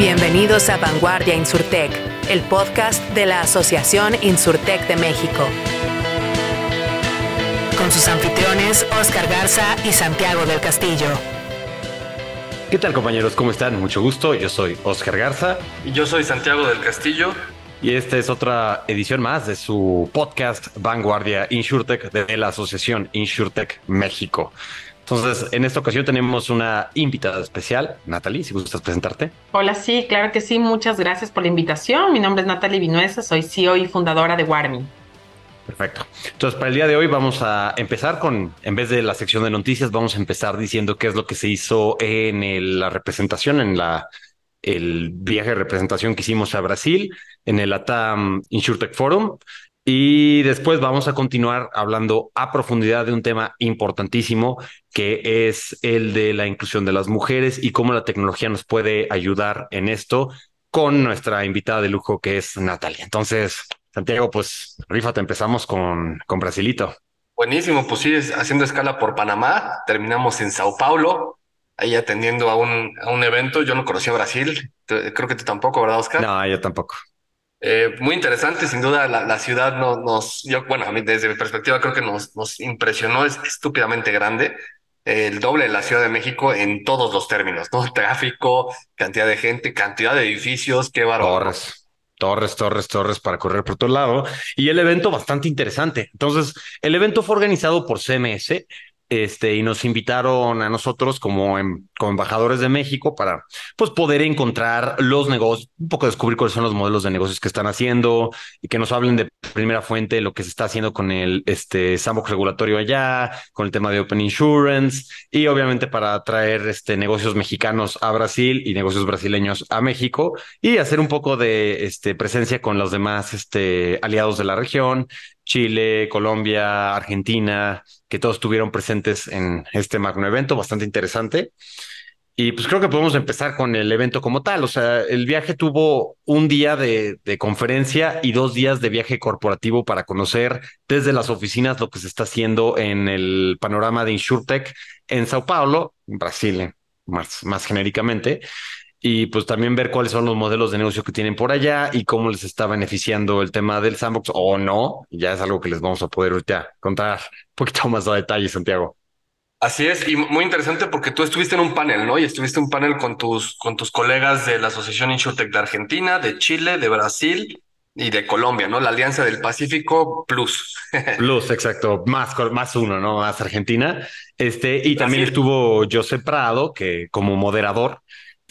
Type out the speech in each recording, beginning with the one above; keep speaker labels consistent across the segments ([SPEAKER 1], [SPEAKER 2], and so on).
[SPEAKER 1] Bienvenidos a Vanguardia Insurtech, el podcast de la Asociación Insurtech de México. Con sus anfitriones Oscar Garza y Santiago del Castillo.
[SPEAKER 2] ¿Qué tal compañeros? ¿Cómo están? Mucho gusto. Yo soy Oscar Garza.
[SPEAKER 3] Y yo soy Santiago del Castillo.
[SPEAKER 2] Y esta es otra edición más de su podcast Vanguardia Insurtech de la Asociación Insurtech México. Entonces, en esta ocasión tenemos una invitada especial. Natalie, si gustas presentarte.
[SPEAKER 4] Hola, sí, claro que sí. Muchas gracias por la invitación. Mi nombre es Natalie Vinuesa, soy CEO y fundadora de Warmi.
[SPEAKER 2] Perfecto. Entonces, para el día de hoy vamos a empezar con, en vez de la sección de noticias, vamos a empezar diciendo qué es lo que se hizo en la representación, en la el viaje de representación que hicimos a Brasil en el ATAM InsurTech Forum. Y después vamos a continuar hablando a profundidad de un tema importantísimo que es el de la inclusión de las mujeres y cómo la tecnología nos puede ayudar en esto con nuestra invitada de lujo que es Natalia. Entonces, Santiago, pues rífate, empezamos con, con Brasilito.
[SPEAKER 3] Buenísimo, pues sí, haciendo escala por Panamá, terminamos en Sao Paulo, ahí atendiendo a un, a un evento. Yo no conocía Brasil, creo que tú tampoco, ¿verdad, Oscar?
[SPEAKER 2] No, yo tampoco.
[SPEAKER 3] Eh, muy interesante, sin duda la, la ciudad no, nos, yo, bueno, a mí desde mi perspectiva creo que nos, nos impresionó, es estúpidamente grande, el doble de la Ciudad de México en todos los términos, ¿no? Tráfico, cantidad de gente, cantidad de edificios, qué bárbaro.
[SPEAKER 2] Torres, torres, torres, torres para correr por todo lado. Y el evento bastante interesante. Entonces, el evento fue organizado por CMS, este, y nos invitaron a nosotros como, como embajadores de México para pues, poder encontrar los negocios, un poco descubrir cuáles son los modelos de negocios que están haciendo y que nos hablen de primera fuente lo que se está haciendo con el este, sandbox regulatorio allá, con el tema de Open Insurance y obviamente para traer este, negocios mexicanos a Brasil y negocios brasileños a México y hacer un poco de este, presencia con los demás este, aliados de la región Chile, Colombia, Argentina, que todos estuvieron presentes en este magno evento, bastante interesante. Y pues creo que podemos empezar con el evento como tal. O sea, el viaje tuvo un día de, conferencia y dos días de viaje corporativo para conocer desde las oficinas lo que se está haciendo en el panorama de InsurTech en Sao Paulo, Brasil, más, más genéricamente y pues también ver cuáles son los modelos de negocio que tienen por allá y cómo les está beneficiando el tema del sandbox o no. Ya es algo que les vamos a poder ahorita contar un poquito más a detalle, Santiago.
[SPEAKER 3] Así es, y muy interesante porque tú estuviste en un panel, ¿no? Y estuviste en un panel con tus, con tus colegas de la Asociación InsurTech de Argentina, de Chile, de Brasil y de Colombia, ¿no? La Alianza del Pacífico Plus.
[SPEAKER 2] Plus, exacto, más, más uno, ¿no? Más Argentina. Este, y también estuvo José Prado, que como moderador,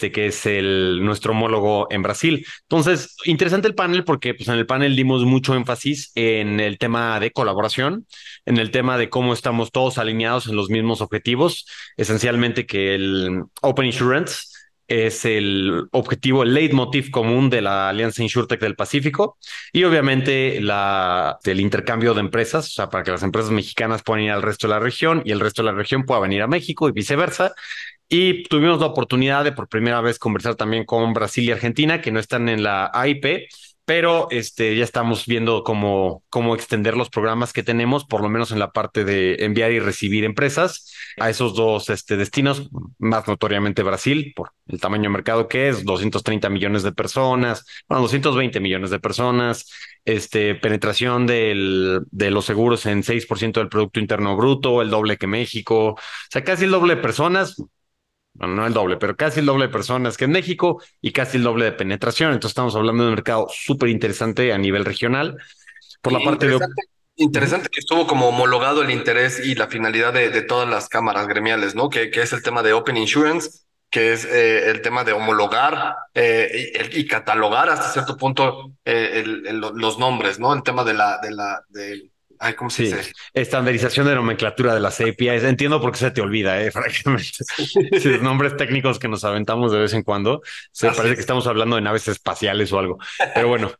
[SPEAKER 2] este, que es nuestro homólogo en Brasil. Entonces, interesante el panel porque pues, en el panel dimos mucho énfasis en el tema de colaboración, en el tema de cómo estamos todos alineados en los mismos objetivos, esencialmente que el Open Insurance es el objetivo, el leitmotiv común de la Alianza InsurTech del Pacífico y obviamente el intercambio de empresas, o sea, para que las empresas mexicanas puedan ir al resto de la región y el resto de la región pueda venir a México y viceversa. Y tuvimos la oportunidad de por primera vez conversar también con Brasil y Argentina, que no están en la AIP, pero este, ya estamos viendo cómo, cómo extender los programas que tenemos, por lo menos en la parte de enviar y recibir empresas a esos dos este, destinos, más notoriamente Brasil, por el tamaño de mercado que es, 230 millones de personas, bueno, 220 millones de personas, este, penetración del, de los seguros en 6% del Producto Interno Bruto, el doble que México, o sea, casi el doble de personas, bueno, no el doble, pero casi el doble de personas que en México y casi el doble de penetración. Entonces estamos hablando de un mercado súper interesante a nivel regional. Por la parte
[SPEAKER 3] de... Interesante que estuvo como homologado el interés y la finalidad de, todas las cámaras gremiales, ¿no? Que, que, es el tema de Open Insurance, que es eh, el tema de homologar eh, y, catalogar hasta cierto punto eh, los nombres, ¿no? El tema de la, de la, de, Ay, ¿cómo se dice?
[SPEAKER 2] Estandarización de nomenclatura de las APIs. Entiendo por qué se te olvida, eh, francamente. nombres técnicos que nos aventamos de vez en cuando. Se parece que estamos hablando de naves espaciales o algo. Pero bueno.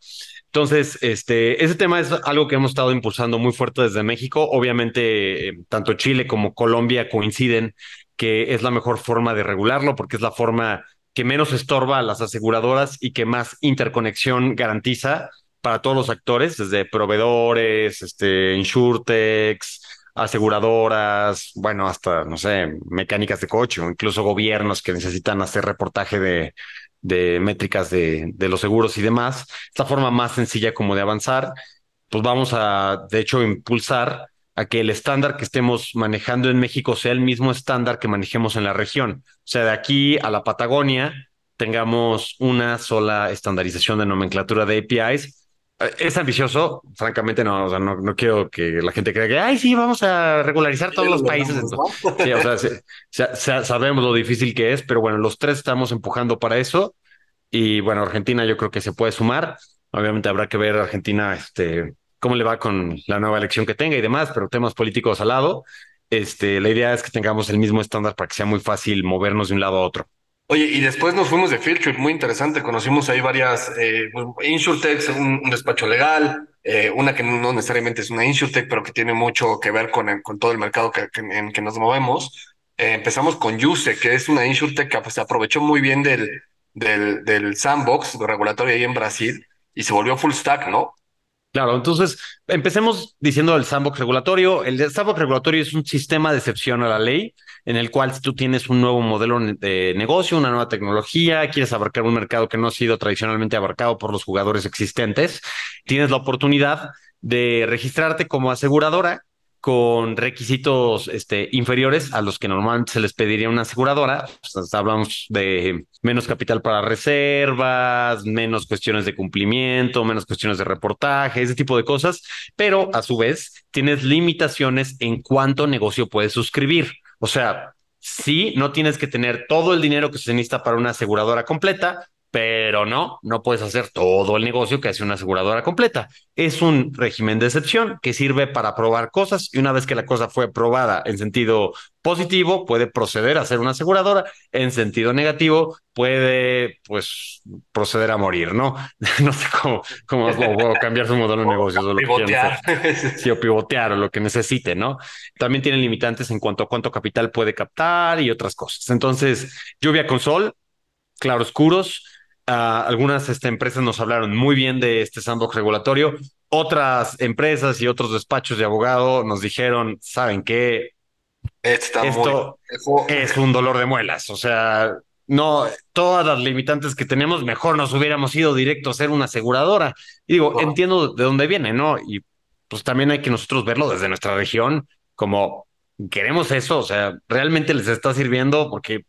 [SPEAKER 2] Entonces, este, ese tema es algo que hemos estado impulsando muy fuerte desde México. Obviamente, eh, tanto Chile como Colombia coinciden que es la mejor forma de regularlo porque es la forma que menos estorba a las aseguradoras y que más interconexión garantiza para todos los actores, desde proveedores, este, insurtechs, aseguradoras, bueno, hasta, no sé, mecánicas de coche o incluso gobiernos que necesitan hacer reportaje de, de métricas de, de los seguros y demás. Esta forma más sencilla como de avanzar, pues vamos a, de hecho, impulsar a que el estándar que estemos manejando en México sea el mismo estándar que manejemos en la región. O sea, de aquí a la Patagonia tengamos una sola estandarización de nomenclatura de APIs. Eh, es ambicioso, francamente no, o sea, no, quiero que la gente crea que, ay, sí, vamos a regularizar todos los países. Sí, o sea, sabemos lo difícil que es, pero bueno, los tres estamos empujando para eso. Y bueno, Argentina yo creo que se puede sumar. Obviamente habrá que ver Argentina, este, cómo le va con la nueva elección que tenga y demás, pero temas políticos al lado. Este, la idea es que tengamos el mismo estándar para que sea muy fácil movernos de un lado a otro.
[SPEAKER 3] Oye, y después nos fuimos de Trip, muy interesante. Conocimos ahí varias eh, InsurTechs, un, despacho legal, eh, una que no necesariamente es una InsurTech, pero que tiene mucho que ver con, con todo el mercado que, en que nos movemos. Eh, empezamos con Yuse, que es una InsurTech que pues, se aprovechó muy bien del, del, del sandbox regulatorio ahí en Brasil y se volvió full stack, ¿no?
[SPEAKER 2] Claro, entonces empecemos diciendo el sandbox regulatorio. El sandbox regulatorio es un sistema de excepción a la ley en el cual si tú tienes un nuevo modelo de negocio, una nueva tecnología, quieres abarcar un mercado que no ha sido tradicionalmente abarcado por los jugadores existentes, tienes la oportunidad de registrarte como aseguradora con requisitos este, inferiores a los que normalmente se les pediría una aseguradora. Hablamos de menos capital para reservas, menos cuestiones de cumplimiento, menos cuestiones de reportaje, ese tipo de cosas, pero a su vez tienes limitaciones en cuánto negocio puedes suscribir. O sea, sí, no tienes que tener todo el dinero que se necesita para una aseguradora completa, pero no, no puedes hacer todo el negocio que hace una aseguradora completa. Es un régimen de excepción que sirve para probar cosas y una vez que la cosa fue probada en sentido positivo, puede proceder a ser una aseguradora, en sentido negativo, puede pues proceder a morir, ¿no? no sé cómo, cómo cambiar su modelo de negocio.
[SPEAKER 3] O pivotear.
[SPEAKER 2] sí, o pivotear o lo que necesite, ¿no? También tienen limitantes en cuanto a cuánto capital puede captar y otras cosas. Entonces, lluvia con sol, claroscuros, Uh, algunas este, empresas nos hablaron muy bien de este sandbox regulatorio. Otras empresas y otros despachos de abogado nos dijeron, ¿saben qué?
[SPEAKER 3] Está
[SPEAKER 2] Esto es un dolor de muelas. O sea, no, todas las limitantes que tenemos, mejor nos hubiéramos ido directo a ser una aseguradora. Y digo, oh. entiendo de dónde viene, ¿no? Y pues también hay que nosotros verlo desde nuestra región como queremos eso, o sea, realmente les está sirviendo porque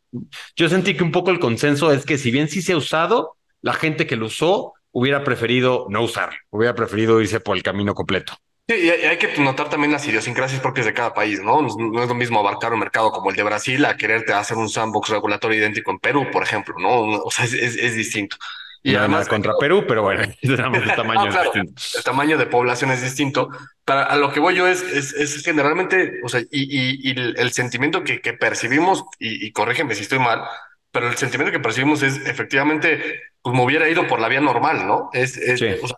[SPEAKER 2] yo sentí que un poco el consenso es que si bien sí se ha usado, la gente que lo usó hubiera preferido no usar, hubiera preferido irse por el camino completo.
[SPEAKER 3] Sí, y hay que notar también las idiosincrasias propias de cada país, ¿no? No es lo mismo abarcar un mercado como el de Brasil a quererte hacer un sandbox regulatorio idéntico en Perú, por ejemplo, ¿no? O sea, es, es, es distinto.
[SPEAKER 2] Y además contra Perú, pero bueno, el tamaño
[SPEAKER 3] no, claro, El tamaño de población es distinto. Para a lo que voy yo es, es, es generalmente, o sea, y, y, y el, sentimiento que, que percibimos, y, y, corrígeme si estoy mal, pero el sentimiento que percibimos es efectivamente, pues me hubiera ido por la vía normal, ¿no? Es, es sí. o sea,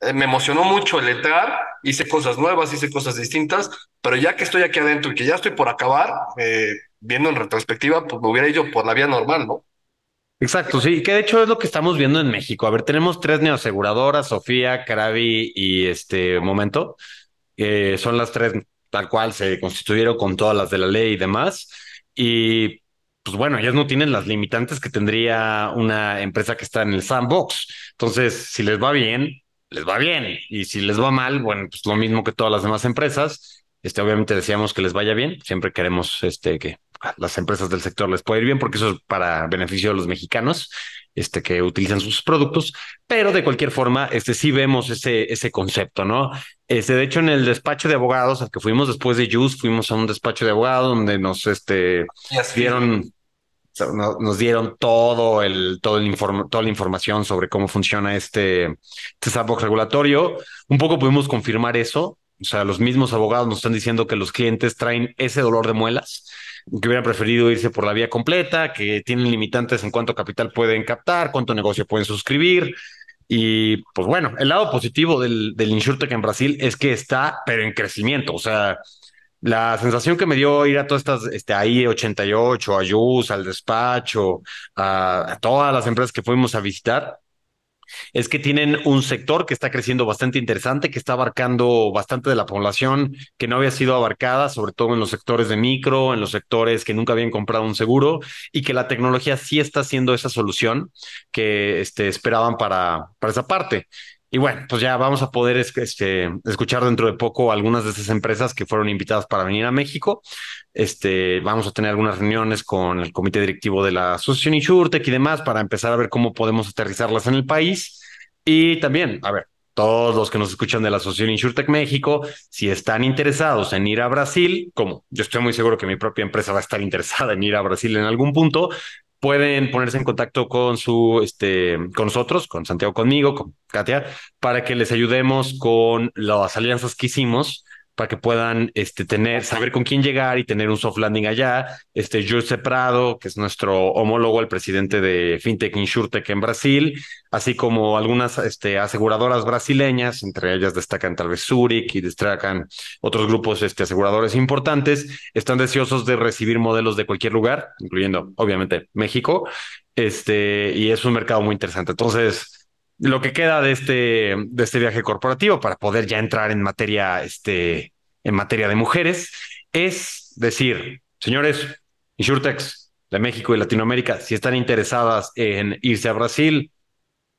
[SPEAKER 3] eh, me emocionó mucho el entrar, hice cosas nuevas, hice cosas distintas, pero ya que estoy aquí adentro y que ya estoy por acabar, eh, viendo en retrospectiva, pues me hubiera ido por la vía normal, ¿no?
[SPEAKER 2] Exacto, sí, que de hecho es lo que estamos viendo en México. A ver, tenemos tres neoaseguradoras, Sofía, Caravi y este Momento. Son las tres tal cual se constituyeron con todas las de la ley y demás. Y pues bueno, ellas no tienen las limitantes que tendría una empresa que está en el sandbox. Entonces, si les va bien, les va bien. Y si les va mal, bueno, pues lo mismo que todas las demás empresas. Este, obviamente deseamos que les vaya bien. Siempre queremos este, que las empresas del sector les puede ir bien porque eso es para beneficio de los mexicanos este, que utilizan sus productos, pero de cualquier forma, este, sí vemos ese, ese concepto, ¿no? Este, de hecho, en el despacho de abogados al que fuimos después de Juice, fuimos a un despacho de abogados donde nos este, dieron, nos dieron todo el, todo el informe, toda la información sobre cómo funciona este, este sandbox regulatorio. Un poco pudimos confirmar eso. O sea, los mismos abogados nos están diciendo que los clientes traen ese dolor de muelas que hubieran preferido irse por la vía completa, que tienen limitantes en cuánto capital pueden captar, cuánto negocio pueden suscribir. Y pues bueno, el lado positivo del, del InsurTech en Brasil es que está, pero en crecimiento. O sea, la sensación que me dio ir a todas estas, este, ahí 88, a Yus, al despacho, a, a todas las empresas que fuimos a visitar, es que tienen un sector que está creciendo bastante interesante, que está abarcando bastante de la población que no había sido abarcada, sobre todo en los sectores de micro, en los sectores que nunca habían comprado un seguro y que la tecnología sí está siendo esa solución que este, esperaban para, para esa parte. Y bueno, pues ya vamos a poder este, escuchar dentro de poco algunas de esas empresas que fueron invitadas para venir a México. Este, vamos a tener algunas reuniones con el comité directivo de la Asociación Insurtech y demás para empezar a ver cómo podemos aterrizarlas en el país. Y también, a ver, todos los que nos escuchan de la Asociación Insurtech México, si están interesados en ir a Brasil, como yo estoy muy seguro que mi propia empresa va a estar interesada en ir a Brasil en algún punto, pueden ponerse en contacto con su, este, con nosotros, con Santiago, conmigo, con Katia, para que les ayudemos con las alianzas que hicimos para que puedan este, tener, saber con quién llegar y tener un soft landing allá. Este, Jose Prado, que es nuestro homólogo, el presidente de FinTech Insurtech en Brasil, así como algunas este, aseguradoras brasileñas, entre ellas destacan tal vez Zurich y destacan otros grupos este, aseguradores importantes, están deseosos de recibir modelos de cualquier lugar, incluyendo obviamente México, este, y es un mercado muy interesante. Entonces, lo que queda de este, de este viaje corporativo para poder ya entrar en materia, este, en materia de mujeres, es decir, señores, Insurtex de México y Latinoamérica, si están interesadas en irse a Brasil,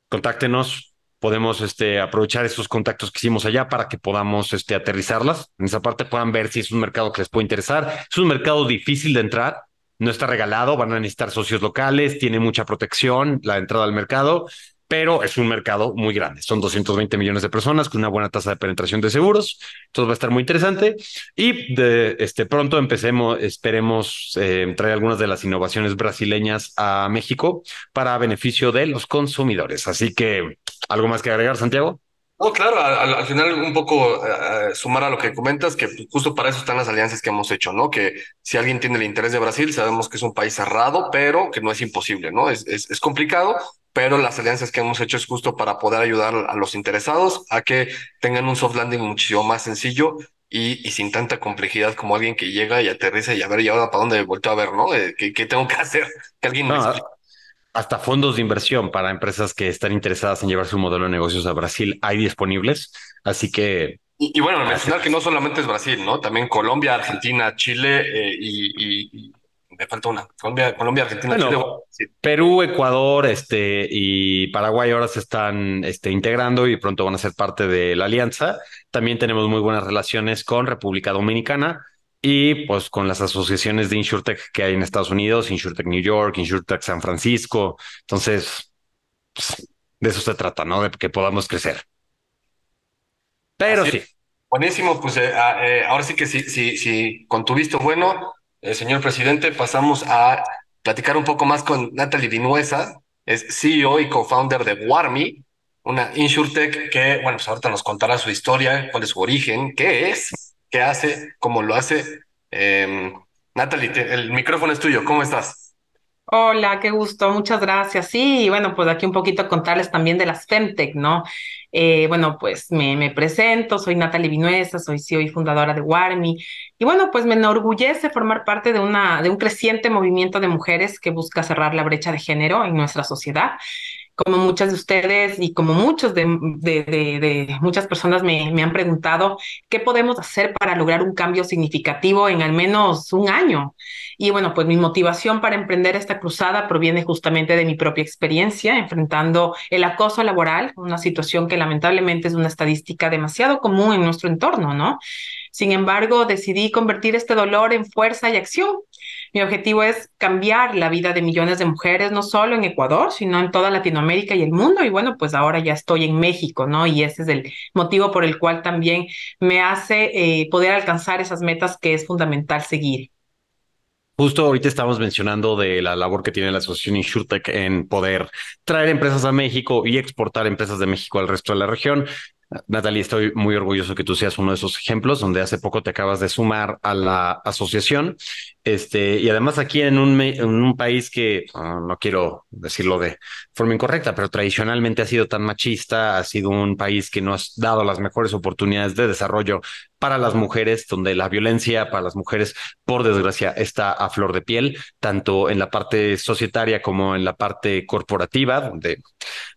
[SPEAKER 2] contáctenos. Podemos este, aprovechar esos contactos que hicimos allá para que podamos este, aterrizarlas. En esa parte puedan ver si es un mercado que les puede interesar. Es un mercado difícil de entrar, no está regalado, van a necesitar socios locales, tiene mucha protección la entrada al mercado, pero es un mercado muy grande. Son 220 millones de personas con una buena tasa de penetración de seguros. Entonces va a estar muy interesante. Y este pronto empecemos, esperemos eh, traer algunas de las innovaciones brasileñas a México para beneficio de los consumidores. Así que, ¿algo más que agregar, Santiago?
[SPEAKER 3] No, claro, al, final un poco eh, eh, sumar a lo que comentas, que justo para eso están las alianzas que hemos hecho, ¿no? Que si alguien tiene el interés de Brasil, sabemos que es un país cerrado, pero que no es imposible, ¿no? Es, es, es complicado, pero las alianzas que hemos hecho es justo para poder ayudar a los interesados a que tengan un soft landing muchísimo más sencillo y, y sin tanta complejidad como alguien que llega y aterriza y a ver, y ahora para dónde vuelto a ver, ¿no? Eh, ¿Qué, ¿Qué, tengo que hacer? Que alguien me explique.
[SPEAKER 2] Hasta fondos de inversión para empresas que están interesadas en llevar su modelo de negocios a Brasil hay disponibles. Así que
[SPEAKER 3] y, bueno, mencionar que no solamente es Brasil, ¿no? También Colombia, Argentina, Chile eh, y, y, me falta una. Colombia, Colombia Argentina,
[SPEAKER 2] Perú, Ecuador, este y Paraguay ahora se están este, integrando y pronto van a ser parte de la alianza. También tenemos muy buenas relaciones con República Dominicana y pues con las asociaciones de InsurTech que hay en Estados Unidos, InsurTech New York, InsurTech San Francisco. Entonces, pues, de eso se trata, ¿no? De que podamos crecer. Pero sí.
[SPEAKER 3] Buenísimo, pues eh, ah, eh, ahora sí que sí, sí, sí, con tu visto bueno, eh, señor presidente, pasamos a platicar un poco más con Natalie Vinuesa, es CEO y co-founder de Warmi, una insurtech que, bueno, pues ahorita nos contará su historia, cuál es su origen, qué es, hace, cómo lo hace. Eh, Natalie, el micrófono es tuyo, ¿cómo estás?
[SPEAKER 4] Hola, qué gusto, muchas gracias. Sí, bueno, pues aquí un poquito contarles también de las Femtech, ¿no? Eh, bueno, pues me, me, presento, soy Natalie Vinuesa, soy CEO y fundadora de Warmi. Y bueno, pues me enorgullece formar parte de, una, de un creciente movimiento de mujeres que busca cerrar la brecha de género en nuestra sociedad como muchas de ustedes y como muchos de, muchas personas me, me, han preguntado, ¿qué podemos hacer para lograr un cambio significativo en al menos un año? Y bueno, pues mi motivación para emprender esta cruzada proviene justamente de mi propia experiencia enfrentando el acoso laboral, una situación que lamentablemente es una estadística demasiado común en nuestro entorno, ¿no? Sin embargo, decidí convertir este dolor en fuerza y acción mi objetivo es cambiar la vida de millones de mujeres, no solo en Ecuador, sino en toda Latinoamérica y el mundo. Y bueno, pues ahora ya estoy en México, ¿no? Y ese es el motivo por el cual también me hace eh, poder alcanzar esas metas que es fundamental seguir.
[SPEAKER 2] Justo ahorita estamos mencionando de la labor que tiene la Asociación InsurTech en poder traer empresas a México y exportar empresas de México al resto de la región. Natalie, estoy muy orgulloso que tú seas uno de esos ejemplos donde hace poco te acabas de sumar a la asociación. Este, y además aquí en un, un país que ah, no quiero decirlo de forma incorrecta, pero tradicionalmente ha sido tan machista, ha sido un país que no ha dado las mejores oportunidades de desarrollo para las mujeres, donde la violencia para las mujeres, por desgracia, está a flor de piel, tanto en la parte societaria como en la parte corporativa, donde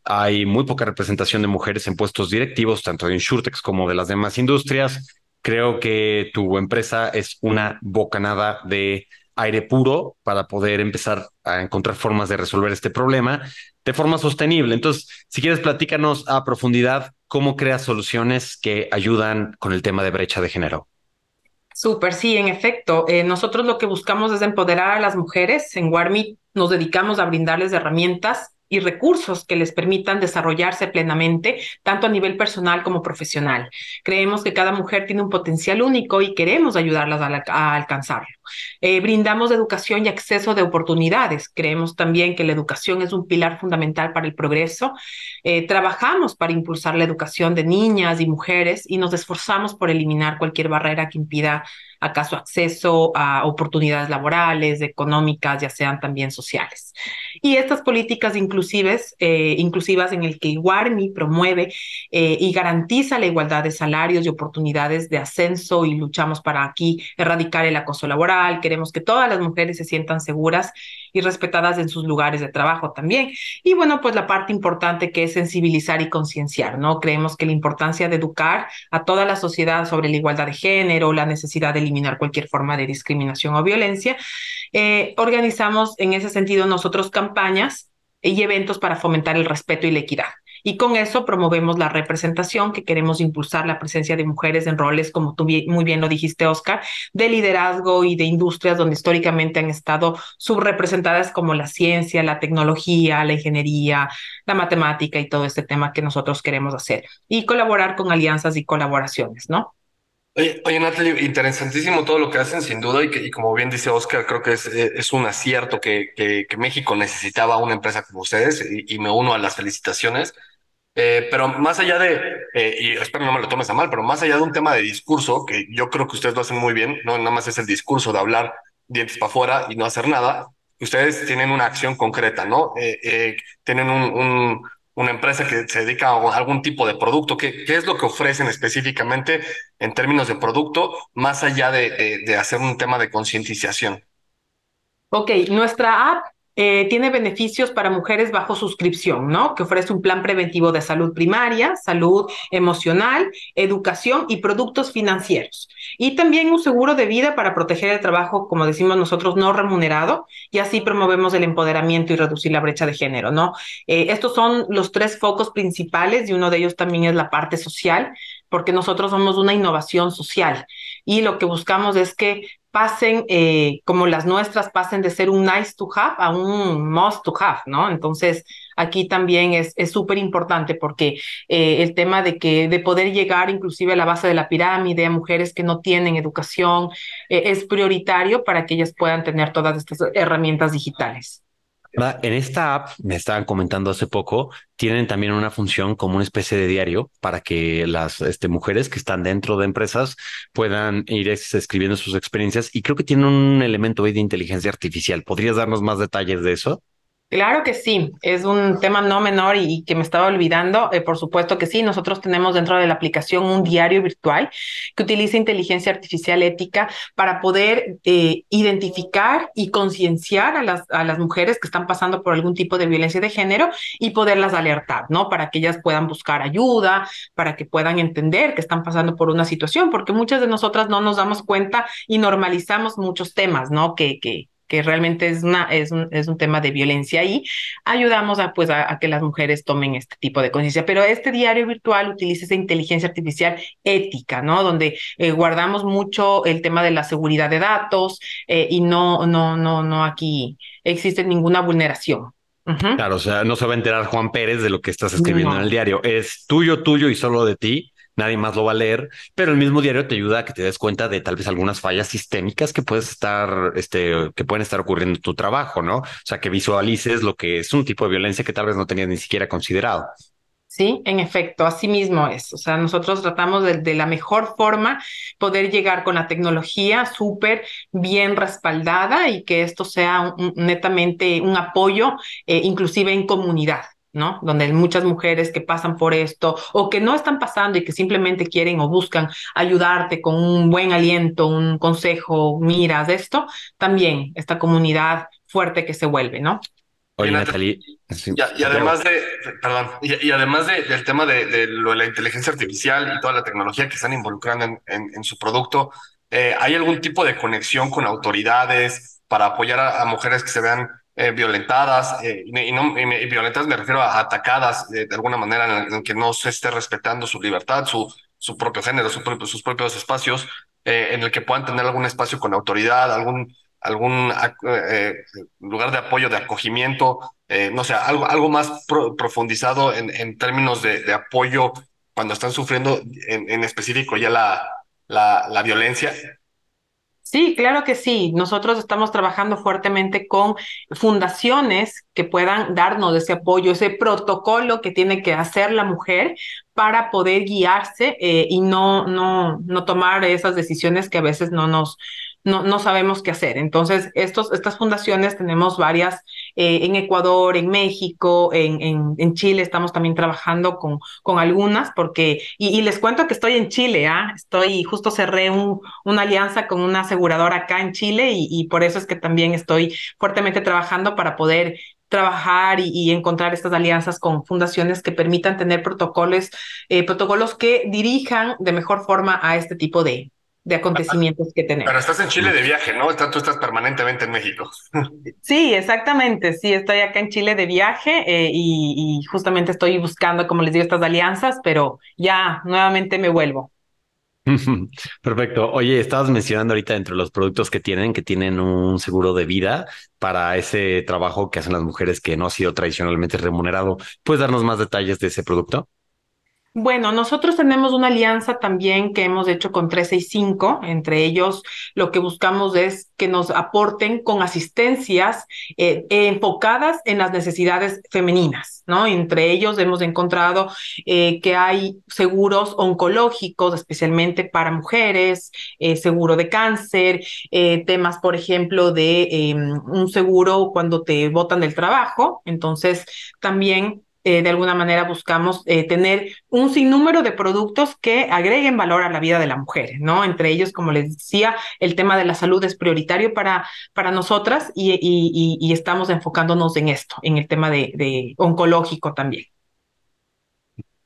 [SPEAKER 2] hay muy poca representación de mujeres en puestos directivos, tanto de Insurtex como de las demás industrias. Creo que tu empresa es una bocanada de aire puro para poder empezar a encontrar formas de resolver este problema de forma sostenible. Entonces, si quieres, platícanos a profundidad cómo creas soluciones que ayudan con el tema de brecha de género.
[SPEAKER 4] Súper, sí, en efecto. Eh, nosotros lo que buscamos es empoderar a las mujeres. En Warmi nos dedicamos a brindarles herramientas y recursos que les permitan desarrollarse plenamente, tanto a nivel personal como profesional. Creemos que cada mujer tiene un potencial único y queremos ayudarlas a, alcanzarlo. Eh, brindamos educación y acceso de oportunidades. Creemos también que la educación es un pilar fundamental para el progreso. Eh, trabajamos para impulsar la educación de niñas y mujeres y nos esforzamos por eliminar cualquier barrera que impida acaso acceso a oportunidades laborales, económicas, ya sean también sociales. Y estas políticas inclusives, eh, inclusivas en el que Iguarmi promueve eh, y garantiza la igualdad de salarios y oportunidades de ascenso y luchamos para aquí erradicar el acoso laboral, queremos que todas las mujeres se sientan seguras y respetadas en sus lugares de trabajo también. Y bueno, pues la parte importante que es sensibilizar y concienciar, ¿no? Creemos que la importancia de educar a toda la sociedad sobre la igualdad de género, la necesidad de eliminar cualquier forma de discriminación o violencia. Eh, organizamos en ese sentido nosotros campañas y eventos para fomentar el respeto y la equidad. Y con eso promovemos la representación, que queremos impulsar la presencia de mujeres en roles, como tú muy bien lo dijiste, Oscar, de liderazgo y de industrias donde históricamente han estado subrepresentadas como la ciencia, la tecnología, la ingeniería, la matemática y todo este tema que nosotros queremos hacer. Y colaborar con alianzas y colaboraciones, ¿no?
[SPEAKER 3] Oye, oye, Natalie, interesantísimo todo lo que hacen, sin duda, y, que, y como bien dice Oscar, creo que es, es un acierto que, que, que, México necesitaba una empresa como ustedes, y, y me uno a las felicitaciones. Eh, pero más allá de, eh, y espero no me lo tomes a mal, pero más allá de un tema de discurso, que yo creo que ustedes lo hacen muy bien, no nada más es el discurso de hablar dientes para afuera y no hacer nada, ustedes tienen una acción concreta, ¿no? Eh, tienen un, un, una empresa que se dedica a algún tipo de producto? ¿Qué, qué es lo que ofrecen específicamente en términos de producto, más allá de, de, hacer un tema de concientización?
[SPEAKER 4] Ok, nuestra app eh, tiene beneficios para mujeres bajo suscripción, ¿no? Que ofrece un plan preventivo de salud primaria, salud emocional, educación y productos financieros. Y también un seguro de vida para proteger el trabajo, como decimos nosotros, no remunerado, y así promovemos el empoderamiento y reducir la brecha de género, ¿no? Eh, estos son los tres focos principales y uno de ellos también es la parte social, porque nosotros somos una innovación social y lo que buscamos es que pasen, eh, como las nuestras, pasen de ser un nice to have a un must to have, ¿no? Entonces, aquí también es súper importante porque eh, el tema de que de poder llegar inclusive a la base de la pirámide a mujeres que no tienen educación eh, es prioritario para que ellas puedan tener todas estas herramientas digitales.
[SPEAKER 2] En esta app, me estaban comentando hace poco, tienen también una función como una especie de diario para que las este, mujeres que están dentro de empresas puedan ir escribiendo sus experiencias y creo que tienen un elemento de inteligencia artificial. ¿Podrías darnos más detalles de eso?
[SPEAKER 4] Claro que sí, es un tema no menor y, que me estaba olvidando. Eh, por supuesto que sí, nosotros tenemos dentro de la aplicación un diario virtual que utiliza inteligencia artificial ética para poder eh, identificar y concienciar a las, a las mujeres que están pasando por algún tipo de violencia de género y poderlas alertar, ¿no? Para que ellas puedan buscar ayuda, para que puedan entender que están pasando por una situación, porque muchas de nosotras no nos damos cuenta y normalizamos muchos temas, ¿no? Que, que, que realmente es, una, es, un, es un tema de violencia y ayudamos a, pues, a, que las mujeres tomen este tipo de conciencia. Pero este diario virtual utiliza esa inteligencia artificial ética, ¿no? Donde eh, guardamos mucho el tema de la seguridad de datos eh, y no, no, no, no aquí existe ninguna vulneración.
[SPEAKER 2] Claro, o sea, no se va a enterar Juan Pérez de lo que estás escribiendo en el diario. Es tuyo, tuyo y solo de ti nadie más lo va a leer, pero el mismo diario te ayuda a que te des cuenta de tal vez algunas fallas sistémicas que puedes estar, este, que pueden estar ocurriendo en tu trabajo, ¿no? O sea, que visualices lo que es un tipo de violencia que tal vez no tenías ni siquiera considerado.
[SPEAKER 4] Sí, en efecto, así mismo es. O sea, nosotros tratamos de, la mejor forma poder llegar con la tecnología súper bien respaldada y que esto sea netamente un apoyo, eh, inclusive en comunidad. ¿No? Donde muchas mujeres que pasan por esto o que no están pasando y que simplemente quieren o buscan ayudarte con un buen aliento, un consejo, miras esto, también esta comunidad fuerte que se vuelve, ¿no?
[SPEAKER 2] Oye, Natalie.
[SPEAKER 3] y, además de, perdón, y, además de, del tema de, lo de la inteligencia artificial y toda la tecnología que están involucrando en, en, su producto, eh, ¿hay algún tipo de conexión con autoridades para apoyar a, mujeres que se vean eh, violentadas? Eh, y, no, me refiero a atacadas de, alguna manera en, que no se esté respetando su libertad, su, su propio género, su sus propios espacios, en el que puedan tener algún espacio con autoridad, algún algún eh, lugar de apoyo, de acogimiento, eh, no sé, algo, algo más profundizado en, en términos de, de, apoyo cuando están sufriendo en, en específico ya la, la, la violencia?
[SPEAKER 4] Sí, claro que sí. Nosotros estamos trabajando fuertemente con fundaciones que puedan darnos ese apoyo, ese protocolo que tiene que hacer la mujer para poder guiarse eh, y no, no, no tomar esas decisiones que a veces no nos, no, no sabemos qué hacer. Entonces, estos, estas fundaciones tenemos varias eh, en Ecuador, en México, en, en, en, Chile, estamos también trabajando con, con algunas, porque, y, les cuento que estoy en Chile, ¿ah? Estoy, justo cerré un, una alianza con una aseguradora acá en Chile y, y por eso es que también estoy fuertemente trabajando para poder trabajar y, encontrar estas alianzas con fundaciones que permitan tener protocolos, eh, protocolos que dirijan de mejor forma a este tipo de, de acontecimientos que tenemos.
[SPEAKER 3] Pero estás en Chile de viaje, ¿no? Tú estás permanentemente en México.
[SPEAKER 4] Sí, exactamente. Sí, estoy acá en Chile de viaje eh, y, justamente estoy buscando, como les digo, estas alianzas, pero ya nuevamente me vuelvo.
[SPEAKER 2] Perfecto. Oye, estabas mencionando ahorita dentro de los productos que tienen, que tienen un seguro de vida para ese trabajo que hacen las mujeres que no ha sido tradicionalmente remunerado. ¿Puedes darnos más detalles de ese producto?
[SPEAKER 4] Bueno, nosotros tenemos una alianza también que hemos hecho con 365. Entre ellos, lo que buscamos es que nos aporten con asistencias eh, enfocadas en las necesidades femeninas, ¿no? Entre ellos hemos encontrado eh, que hay seguros oncológicos, especialmente para mujeres, eh, seguro de cáncer, temas, por ejemplo, de em, un seguro cuando te botan del trabajo. Entonces, también eh, de alguna manera buscamos eh, tener un sinnúmero de productos que agreguen valor a la vida de la mujer, ¿no? Entre ellos, como les decía, el tema de la salud es prioritario para, para nosotras y, y, estamos enfocándonos en esto, en el tema de, de oncológico también.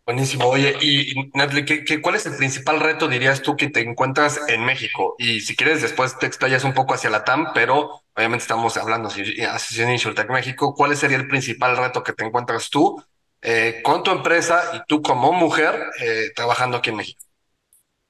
[SPEAKER 3] Buenísimo. Oye, y Natalie, ¿qué, cuál es el principal reto, dirías tú, que te encuentras en México? Y si quieres, después te explayas un poco hacia la TAM, pero obviamente estamos hablando de Asociación Insurtech México. ¿Cuál sería el principal reto que te encuentras tú eh, con tu empresa y tú como mujer eh, trabajando aquí en México?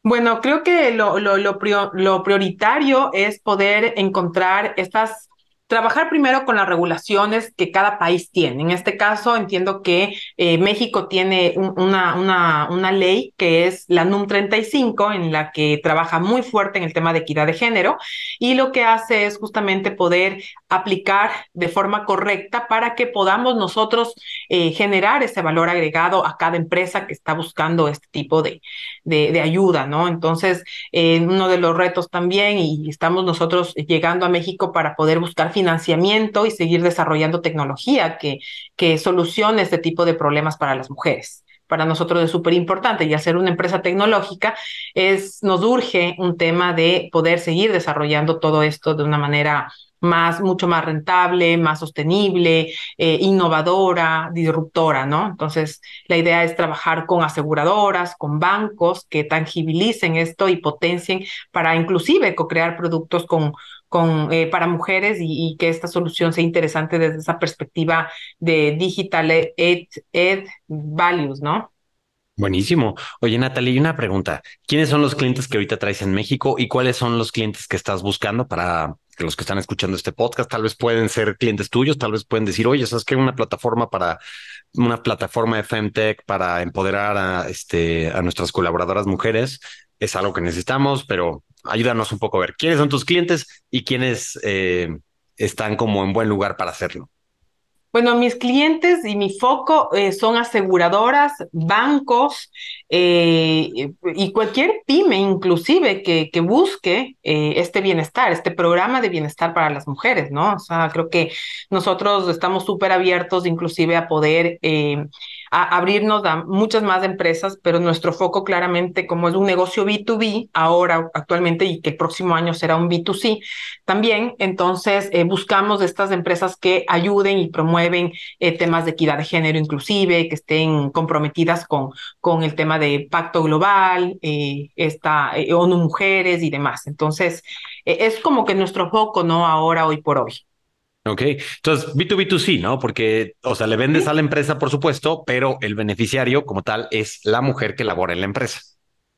[SPEAKER 4] Bueno, creo que lo, lo, lo, lo prioritario es poder encontrar estas trabajar primero con las regulaciones que cada país tiene. En este caso, entiendo que eh, México tiene una, una, una, ley que es la NUM 35, en la que trabaja muy fuerte en el tema de equidad de género y lo que hace es justamente poder aplicar de forma correcta para que podamos nosotros eh, generar ese valor agregado a cada empresa que está buscando este tipo de, de, ayuda, ¿no? Entonces, eh, uno de los retos también, y estamos nosotros llegando a México para poder buscar financiamiento y seguir desarrollando tecnología que, que solucione este tipo de problemas para las mujeres para nosotros es súper importante y hacer una empresa tecnológica es, nos urge un tema de poder seguir desarrollando todo esto de una manera más, mucho más rentable, más sostenible, eh, innovadora, disruptora, ¿no? Entonces, la idea es trabajar con aseguradoras, con bancos que tangibilicen esto y potencien para inclusive co-crear productos con, con, eh, para mujeres y, que esta solución sea interesante desde esa perspectiva de digital ed, ed values, ¿no?
[SPEAKER 2] Buenísimo. Oye, Natalie, una pregunta. ¿Quiénes son los clientes que ahorita traes en México y cuáles son los clientes que estás buscando para los que están escuchando este podcast tal vez pueden ser clientes tuyos, tal vez pueden decir, oye, ¿sabes qué? Una plataforma para una plataforma de Femtech para empoderar a, este, a nuestras colaboradoras mujeres es algo que necesitamos, pero ayúdanos un poco a ver quiénes son tus clientes y quiénes eh, están como en buen lugar para hacerlo.
[SPEAKER 4] Bueno, mis clientes y mi foco eh, son aseguradoras, bancos, eh, y cualquier pyme inclusive que, que busque eh, este bienestar, este programa de bienestar para las mujeres, ¿no? O sea, creo que nosotros estamos súper abiertos inclusive a poder a abrirnos a muchas más empresas, pero nuestro foco claramente como es un negocio B2B ahora actualmente y que el próximo año será un B2C también, entonces buscamos estas empresas que ayuden y promueven temas de equidad de género inclusive, que estén comprometidas con, con el tema de Pacto Global, eh, esta, eh, ONU Mujeres y demás. Entonces, eh, es como que nuestro foco, ¿no? Ahora, hoy por hoy.
[SPEAKER 2] Ok, entonces B2B2C, ¿no? Porque, o sea, le vendes a la empresa, por supuesto, pero el beneficiario como tal es la mujer que labora en la empresa.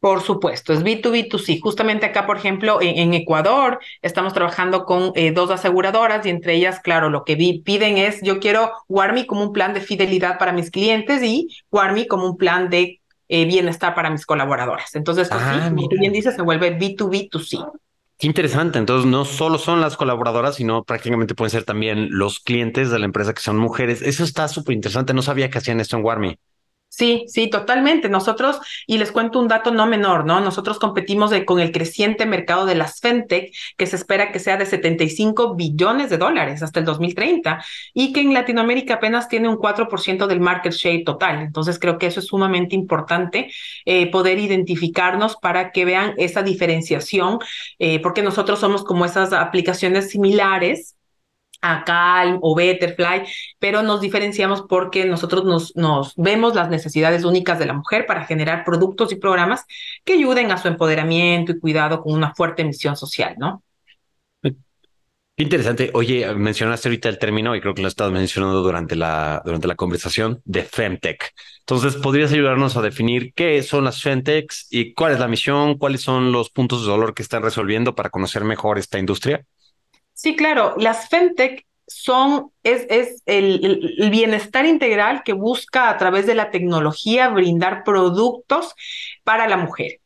[SPEAKER 4] Por supuesto, es B2B2C. Justamente acá, por ejemplo, en, Ecuador estamos trabajando con eh, dos aseguradoras y entre ellas, claro, lo que piden es, yo quiero Warmi como un plan de fidelidad para mis clientes y Warmi como un plan de eh, bienestar para mis colaboradoras. Entonces, pues, ah, como tú bien dices, se vuelve B2B2C.
[SPEAKER 2] Qué interesante. Entonces, no solo son las colaboradoras, sino prácticamente pueden ser también los clientes de la empresa que son mujeres. Eso está súper interesante. No sabía que hacían esto en Warmi.
[SPEAKER 4] Sí, sí, totalmente. Nosotros, y les cuento un dato no menor, ¿no? Nosotros competimos con el creciente mercado de las fintech, que se espera que sea de 75 billones de dólares hasta el 2030, y que en Latinoamérica apenas tiene un 4% del market share total. Entonces, creo que eso es sumamente importante, eh, poder identificarnos para que vean esa diferenciación, eh, porque nosotros somos como esas aplicaciones similares a Calm o Betterfly, pero nos diferenciamos porque nosotros nos, nos vemos las necesidades únicas de la mujer para generar productos y programas que ayuden a su empoderamiento y cuidado con una fuerte misión social, ¿no?
[SPEAKER 2] Interesante. Oye, mencionaste ahorita el término y creo que lo estabas mencionando durante la, durante la conversación de Femtech. Entonces, ¿podrías ayudarnos a definir qué son las Femtechs y cuál es la misión, cuáles son los puntos de dolor que están resolviendo para conocer mejor esta industria?
[SPEAKER 4] Sí, claro, las FemTech son, es, es el, el, bienestar integral que busca a través de la tecnología brindar productos para la mujer.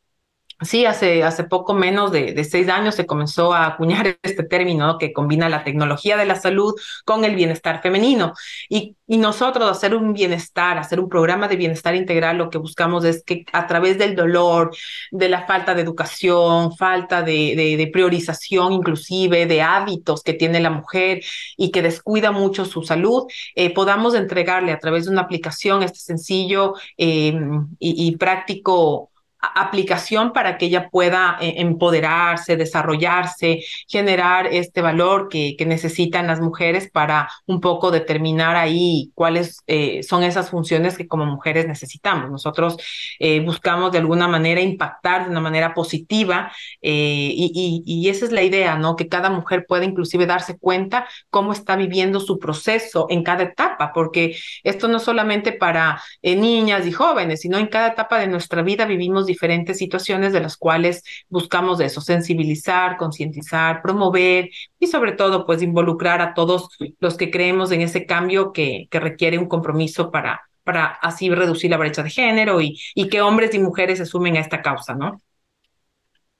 [SPEAKER 4] Sí, hace, hace poco menos de, de, seis años se comenzó a acuñar este término que combina la tecnología de la salud con el bienestar femenino. Y, y, nosotros hacer un bienestar, hacer un programa de bienestar integral, lo que buscamos es que a través del dolor, de la falta de educación, falta de, de, priorización inclusive, de hábitos que tiene la mujer y que descuida mucho su salud, eh, podamos entregarle a través de una aplicación este sencillo eh, y, y práctico aplicación para que ella pueda eh, empoderarse, desarrollarse, generar este valor que, que, necesitan las mujeres para un poco determinar ahí cuáles eh, son esas funciones que como mujeres necesitamos. Nosotros eh, buscamos de alguna manera impactar de una manera positiva y, y, esa es la idea, ¿no? Que cada mujer pueda inclusive darse cuenta cómo está viviendo su proceso en cada etapa, porque esto no solamente para niñas y jóvenes, sino en cada etapa de nuestra vida vivimos diferentes situaciones de las cuales buscamos eso, sensibilizar, concientizar, promover y sobre todo pues involucrar a todos los que creemos en ese cambio que, que requiere un compromiso para, para así reducir la brecha de género y, y que hombres y mujeres se sumen a esta causa, ¿no?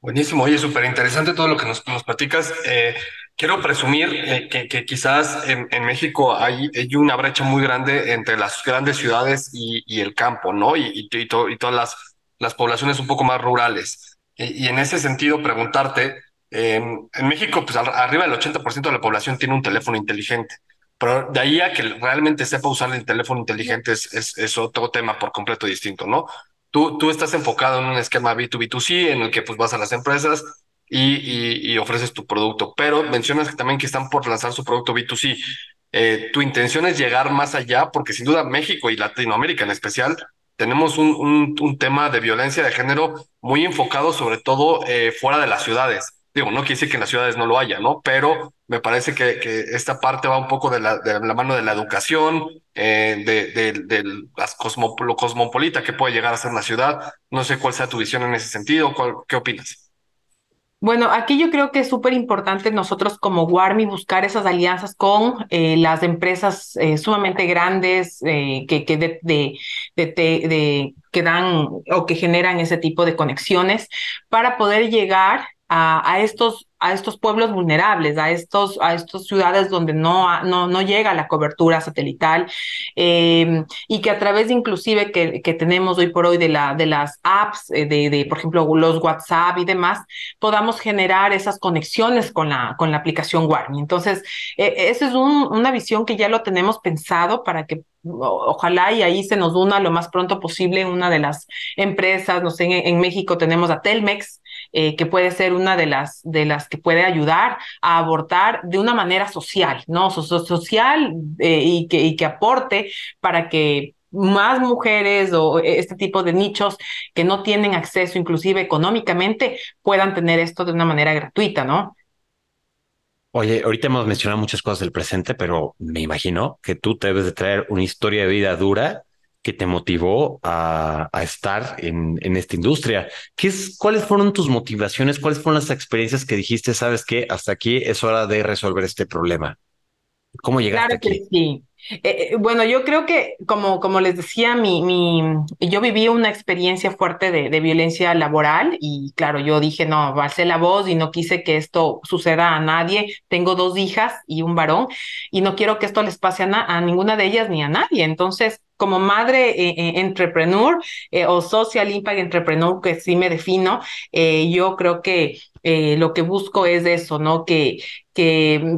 [SPEAKER 3] Buenísimo, oye, súper interesante todo lo que nos, platicas. Eh, quiero presumir eh, que, que, quizás en, en México hay, hay, una brecha muy grande entre las grandes ciudades y, y el campo, ¿no? Y, y todas las las poblaciones un poco más rurales. Y, en ese sentido, preguntarte, eh, en México, pues arriba del 80% de la población tiene un teléfono inteligente, pero de ahí a que realmente sepa usar el teléfono inteligente es, es, otro tema por completo distinto, ¿no? Tú, tú estás enfocado en un esquema B2B2C en el que pues vas a las empresas y, y, y ofreces tu producto, pero mencionas también que están por lanzar su producto B2C. Eh, tu intención es llegar más allá, porque sin duda México y Latinoamérica en especial tenemos un, un, tema de violencia de género muy enfocado sobre todo eh, fuera de las ciudades. Digo, no quiere decir que en las ciudades no lo haya, ¿no? Pero me parece que, que esta parte va un poco de la, de la mano de la educación, eh, de, de, de, las cosmo, lo cosmopolita que puede llegar a ser una ciudad. No sé cuál sea tu visión en ese sentido. ¿Cuál, ¿Qué opinas?
[SPEAKER 4] Bueno, aquí yo creo que es súper importante nosotros como Warmi buscar esas alianzas con eh, las empresas eh, sumamente grandes eh, que, que, de, de, que dan o que generan ese tipo de conexiones para poder llegar a, estos a estos pueblos vulnerables, a estos, a estas ciudades donde no, no, no llega la cobertura satelital eh, y que a través inclusive que, que, tenemos hoy por hoy de, la, de las apps, eh, de, de, por ejemplo, los WhatsApp y demás, podamos generar esas conexiones con la, con la aplicación Warmi. Entonces, eh, esa es un, una visión que ya lo tenemos pensado para que ojalá y ahí se nos una lo más pronto posible una de las empresas, no sé, en, en México tenemos a Telmex, eh, que puede ser una de las, de las que puede ayudar a abortar de una manera social, ¿no? social eh, y, que, y que aporte para que más mujeres o este tipo de nichos que no tienen acceso inclusive económicamente puedan tener esto de una manera gratuita, ¿no?
[SPEAKER 2] Oye, ahorita hemos mencionado muchas cosas del presente, pero me imagino que tú debes de traer una historia de vida dura que te motivó a, estar en, en, esta industria. ¿Qué es, ¿Cuáles fueron tus motivaciones? ¿Cuáles fueron las experiencias que dijiste, sabes que hasta aquí es hora de resolver este problema? ¿Cómo llegaste
[SPEAKER 4] claro Que sí. Eh, eh, bueno, yo creo que, como, como les decía, mi, mi, yo viví una experiencia fuerte de, de violencia laboral y claro, yo dije, no, alcé la voz y no quise que esto suceda a nadie. Tengo dos hijas y un varón y no quiero que esto les pase a, a ninguna de ellas ni a nadie. Entonces, como madre eh, eh entrepreneur eh, o social impact entrepreneur, que sí me defino, eh, yo creo que lo que busco es eso, ¿no? Que,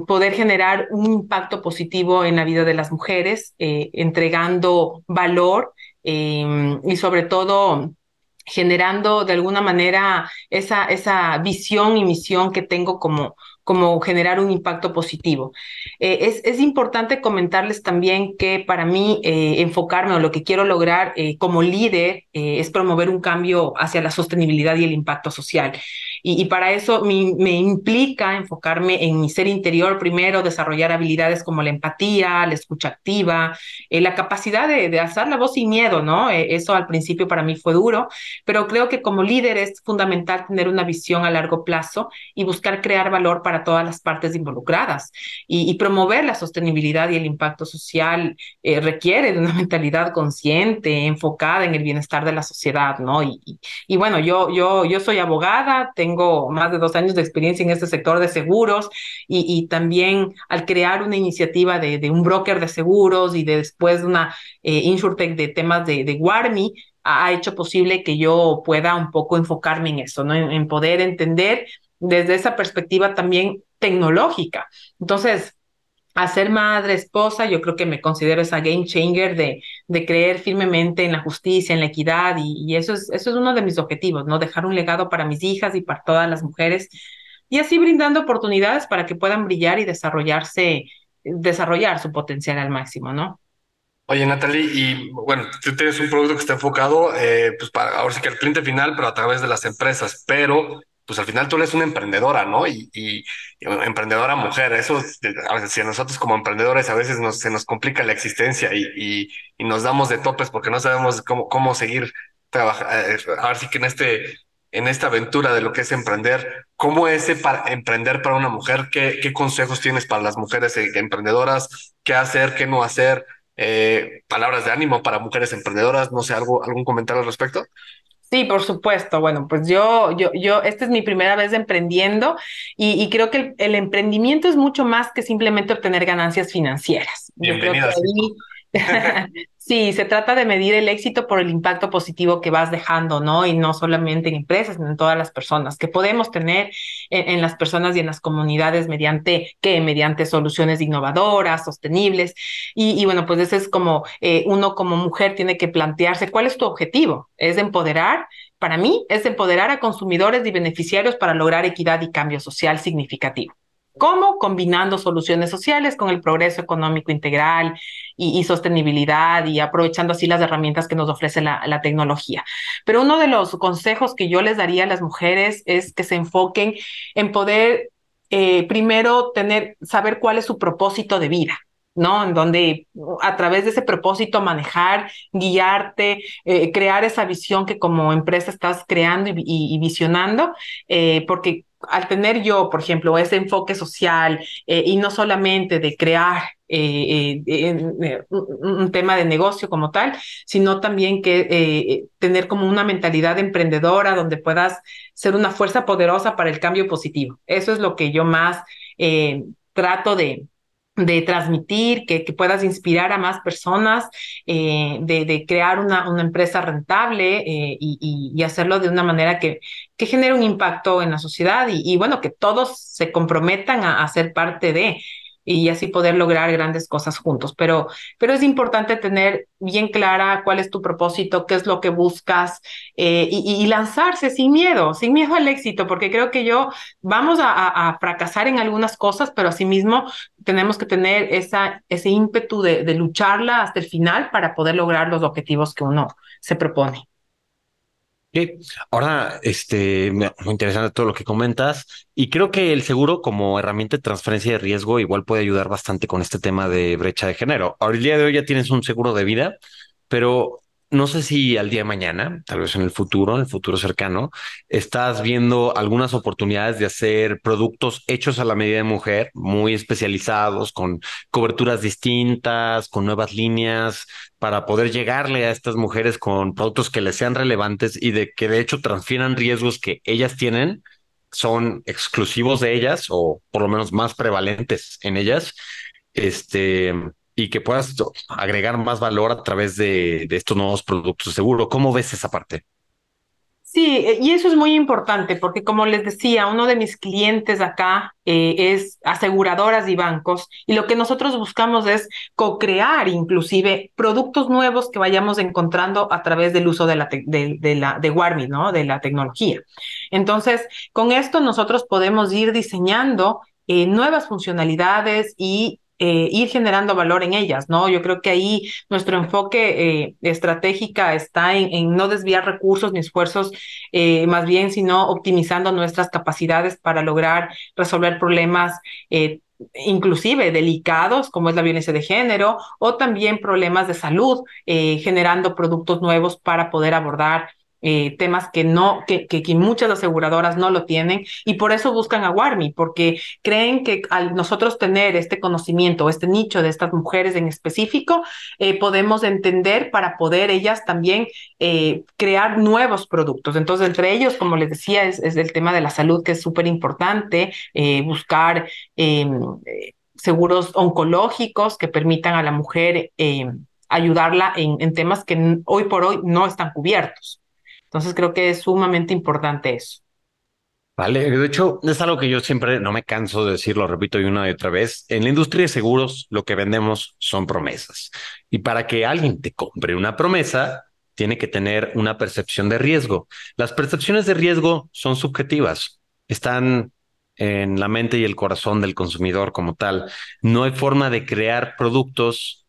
[SPEAKER 4] poder generar un impacto positivo en la vida de las mujeres, entregando valor y sobre todo generando de alguna manera esa, esa visión y misión que tengo como, como generar un impacto positivo. Eh, es, es, importante comentarles también que para mí eh, enfocarme o lo que quiero lograr eh, como líder es promover un cambio hacia la sostenibilidad y el impacto social. Y, y para eso me, me, implica enfocarme en mi ser interior primero, desarrollar habilidades como la empatía, la escucha activa, la capacidad de, de, alzar la voz sin miedo, ¿no? eso al principio para mí fue duro, pero creo que como líder es fundamental tener una visión a largo plazo y buscar crear valor para todas las partes involucradas. Y, y promover la sostenibilidad y el impacto social eh, requiere de una mentalidad consciente, enfocada en el bienestar de la sociedad, ¿no? Y, y, y, bueno, yo, yo, yo soy abogada, tengo más de dos años de experiencia en este sector de seguros y, también al crear una iniciativa de, de, un broker de seguros y de después una eh, insurtech de temas de, de Warmi, ha hecho posible que yo pueda un poco enfocarme en eso, ¿no? En, en poder entender desde esa perspectiva también tecnológica. Entonces, a ser madre, esposa, yo creo que me considero esa game changer de, de creer firmemente en la justicia, en la equidad, y, y, eso, es, eso es uno de mis objetivos, ¿no? Dejar un legado para mis hijas y para todas las mujeres, y así brindando oportunidades para que puedan brillar y desarrollarse, desarrollar su potencial al máximo, ¿no?
[SPEAKER 3] Oye, Natalie, y bueno, tú tienes un producto que está enfocado, eh, pues para ahora sí que el cliente final, pero a través de las empresas, pero pues al final tú eres una emprendedora, ¿no? Y, y, emprendedora mujer, eso, a veces, si a nosotros como emprendedores a veces nos, se nos complica la existencia y, y, y nos damos de topes porque no sabemos cómo, cómo seguir trabajando, eh, ahora sí que en este, en esta aventura de lo que es emprender, ¿cómo es para emprender para una mujer? ¿Qué, qué consejos tienes para las mujeres eh, emprendedoras? ¿Qué hacer, qué no hacer? Eh, palabras de ánimo para mujeres emprendedoras, no sé, algo, algún comentario al respecto.
[SPEAKER 4] Sí, por supuesto. Bueno, pues yo, yo, yo, esta es mi primera vez emprendiendo y, y creo que el, el, emprendimiento es mucho más que simplemente obtener ganancias financieras. Yo creo que ahí, Sí, se trata de medir el éxito por el impacto positivo que vas dejando, ¿no? Y no solamente en empresas, sino en todas las personas, que podemos tener en, las personas y en las comunidades mediante, ¿qué? Mediante soluciones innovadoras, sostenibles. Y, y bueno, pues ese es como eh, uno como mujer tiene que plantearse cuál es tu objetivo. ¿Es empoderar? Para mí es empoderar a consumidores y beneficiarios para lograr equidad y cambio social significativo. ¿Cómo? Combinando soluciones sociales con el progreso económico integral y, y, sostenibilidad y aprovechando así las herramientas que nos ofrece la, tecnología. Pero uno de los consejos que yo les daría a las mujeres es que se enfoquen en poder eh, primero tener, saber cuál es su propósito de vida. ¿no? En donde a través de ese propósito manejar, guiarte, eh, crear esa visión que como empresa estás creando y visionando, eh, porque al tener yo, por ejemplo, ese enfoque social eh, y no solamente de crear eh, eh, un, tema de negocio como tal, sino también que tener como una mentalidad emprendedora donde puedas ser una fuerza poderosa para el cambio positivo. Eso es lo que yo más trato de, de transmitir, que, que, puedas inspirar a más personas, de, de, crear una, una empresa rentable y, y, hacerlo de una manera que, que genere un impacto en la sociedad y, bueno, que todos se comprometan a, a ser parte de y así poder lograr grandes cosas juntos. Pero, pero es importante tener bien clara cuál es tu propósito, qué es lo que buscas eh, y, lanzarse sin miedo, sin miedo al éxito, porque creo que yo vamos a, a fracasar en algunas cosas, pero asimismo tenemos que tener esa, ese ímpetu de, de lucharla hasta el final para poder lograr los objetivos que uno se propone.
[SPEAKER 2] Ahora, este, muy interesante todo lo que comentas y creo que el seguro como herramienta de transferencia de riesgo igual puede ayudar bastante con este tema de brecha de género. Ahora, el día de hoy ya tienes un seguro de vida, pero no sé si al día de mañana, tal vez en el futuro, en el futuro cercano, estás viendo algunas oportunidades de hacer productos hechos a la medida de mujer, muy especializados, con coberturas distintas, con nuevas líneas, para poder llegarle a estas mujeres con productos que les sean relevantes y de que de hecho transfieran riesgos que ellas tienen, son exclusivos de ellas o por lo menos más prevalentes en ellas. Este, y que puedas agregar más valor a través de, estos nuevos productos seguro. ¿Cómo ves esa parte?
[SPEAKER 4] Sí, y eso es muy importante porque como les decía, uno de mis clientes acá eh, es aseguradoras y bancos y lo que nosotros buscamos es co-crear inclusive productos nuevos que vayamos encontrando a través del uso de la, de, la de Warmi, ¿no? De la tecnología. Entonces, con esto nosotros podemos ir diseñando eh, nuevas funcionalidades y eh, ir generando valor en ellas, ¿no? Yo creo que ahí nuestro enfoque eh, estratégica está en, no desviar recursos ni esfuerzos, eh, más bien, sino optimizando nuestras capacidades para lograr resolver problemas inclusive delicados, como es la violencia de género, o también problemas de salud, generando productos nuevos para poder abordar eh, temas que no, que, que, que, muchas aseguradoras no lo tienen y por eso buscan a Warmi, porque creen que al nosotros tener este conocimiento, este nicho de estas mujeres en específico, eh, podemos entender para poder ellas también eh, crear nuevos productos. Entonces, entre ellos, como les decía, es, es el tema de la salud que es súper importante, eh, buscar seguros oncológicos que permitan a la mujer ayudarla en, en temas que hoy por hoy no están cubiertos. Entonces creo que es sumamente importante eso.
[SPEAKER 2] Vale, de hecho es algo que yo siempre no me canso de decirlo, repito y una y otra vez. En la industria de seguros lo que vendemos son promesas. Y para que alguien te compre una promesa, tiene que tener una percepción de riesgo. Las percepciones de riesgo son subjetivas, están en la mente y el corazón del consumidor como tal. No hay forma de crear productos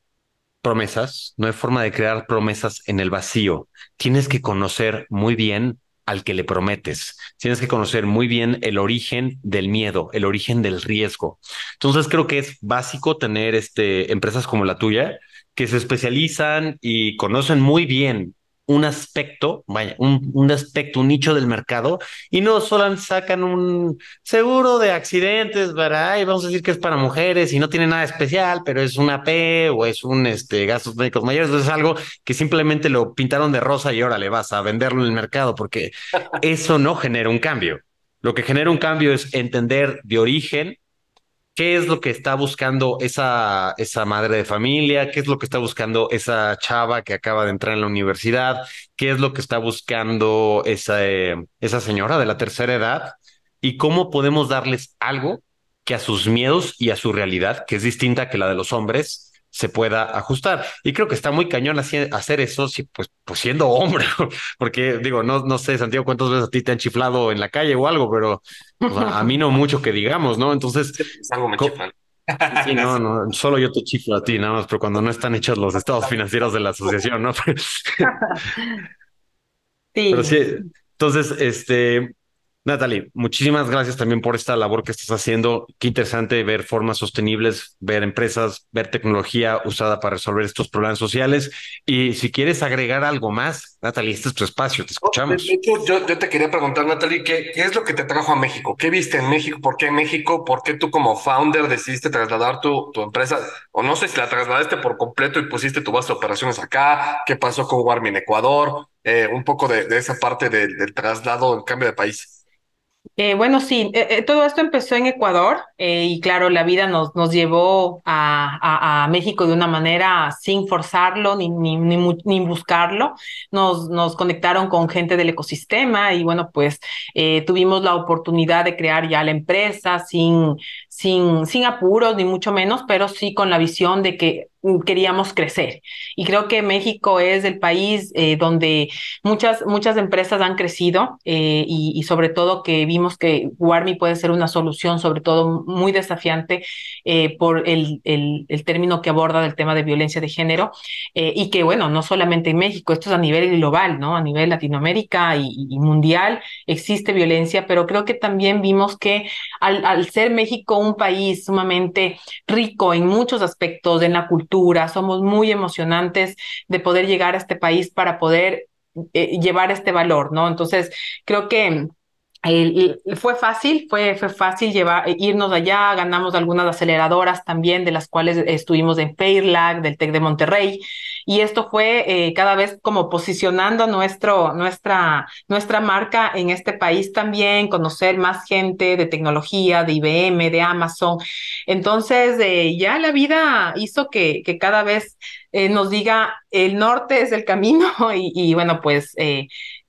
[SPEAKER 2] promesas, no hay forma de crear promesas en el vacío. Tienes que conocer muy bien al que le prometes. Tienes que conocer muy bien el origen del miedo, el origen del riesgo. Entonces creo que es básico tener este, empresas como la tuya que se especializan y conocen muy bien un aspecto, vaya, un, un, aspecto, un nicho del mercado y no solo sacan un seguro de accidentes, ¿verdad? Y vamos a decir que es para mujeres y no tiene nada especial, pero es una P o es un este, gastos médicos mayores, es algo que simplemente lo pintaron de rosa y ahora le vas a venderlo en el mercado porque eso no genera un cambio. Lo que genera un cambio es entender de origen qué es lo que está buscando esa, esa madre de familia, qué es lo que está buscando esa chava que acaba de entrar en la universidad, qué es lo que está buscando esa, eh, esa señora de la tercera edad y cómo podemos darles algo que a sus miedos y a su realidad, que es distinta que la de los hombres, se pueda ajustar. Y creo que está muy cañón hacer eso, pues, pues siendo hombre, porque digo, no, no sé, Santiago, cuántas veces a ti te han chiflado en la calle o algo, pero a mí no mucho que digamos, ¿no? Entonces...
[SPEAKER 3] algo me chiflan.
[SPEAKER 2] Sí, no, no, solo yo te chiflo a ti, nada más, pero cuando no están hechos los estados financieros de la asociación, ¿no? sí. Pero sí, entonces, este, Natalie, muchísimas gracias también por esta labor que estás haciendo. Qué interesante ver formas sostenibles, ver empresas, ver tecnología usada para resolver estos problemas sociales. Y si quieres agregar algo más, Natalie, este es tu espacio, te escuchamos.
[SPEAKER 3] De hecho, yo, yo te quería preguntar, Natalie, ¿qué, ¿qué es lo que te trajo a México? ¿Qué viste en México? ¿Por qué México? ¿Por qué tú como founder decidiste trasladar tu, tu empresa? O no sé si la trasladaste por completo y pusiste tu base de operaciones acá. ¿Qué pasó con Warmi en Ecuador? Eh, un poco de, de esa parte del, del traslado, el cambio de país.
[SPEAKER 4] Eh, bueno, sí, eh, eh, todo esto empezó en Ecuador y claro, la vida nos, nos llevó a, a, a México de una manera sin forzarlo ni, ni, ni, ni buscarlo. Nos, nos conectaron con gente del ecosistema y bueno, pues tuvimos la oportunidad de crear ya la empresa sin, sin, sin apuros ni mucho menos, pero sí con la visión de que queríamos crecer. Y creo que México es el país eh, donde muchas, muchas empresas han crecido eh, y, y, sobre todo que vimos que Warmi puede ser una solución, sobre todo muy desafiante eh, por el, el, el, término que aborda del tema de violencia de género eh, y que, bueno, no solamente en México, esto es a nivel global, ¿no? A nivel Latinoamérica y, y mundial existe violencia, pero creo que también vimos que al, al ser México un país sumamente rico en muchos aspectos, en la cultura, somos muy emocionantes de poder llegar a este país para poder eh, llevar este valor, ¿no? Entonces, creo que eh, fue fácil, fue, fue fácil llevar, irnos allá, ganamos algunas aceleradoras también, de las cuales estuvimos en Fairlag, del TEC de Monterrey, y esto fue eh, cada vez como posicionando nuestro, nuestra, nuestra marca en este país también, conocer más gente de tecnología, de IBM, de Amazon. Entonces, eh, ya la vida hizo que, que cada vez eh, nos diga el norte es el camino y, y bueno, pues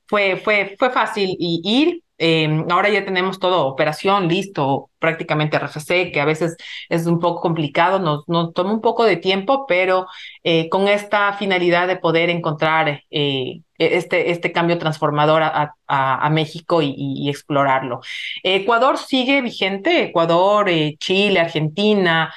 [SPEAKER 4] fue, fue, fue fácil ir, eh, ahora ya tenemos todo, operación, listo, prácticamente RFC, que a veces es un poco complicado, nos, toma un poco de tiempo, pero eh, con esta finalidad de poder encontrar eh, este, este cambio transformador a, México y, explorarlo. Ecuador sigue vigente, Ecuador, eh, Chile, Argentina,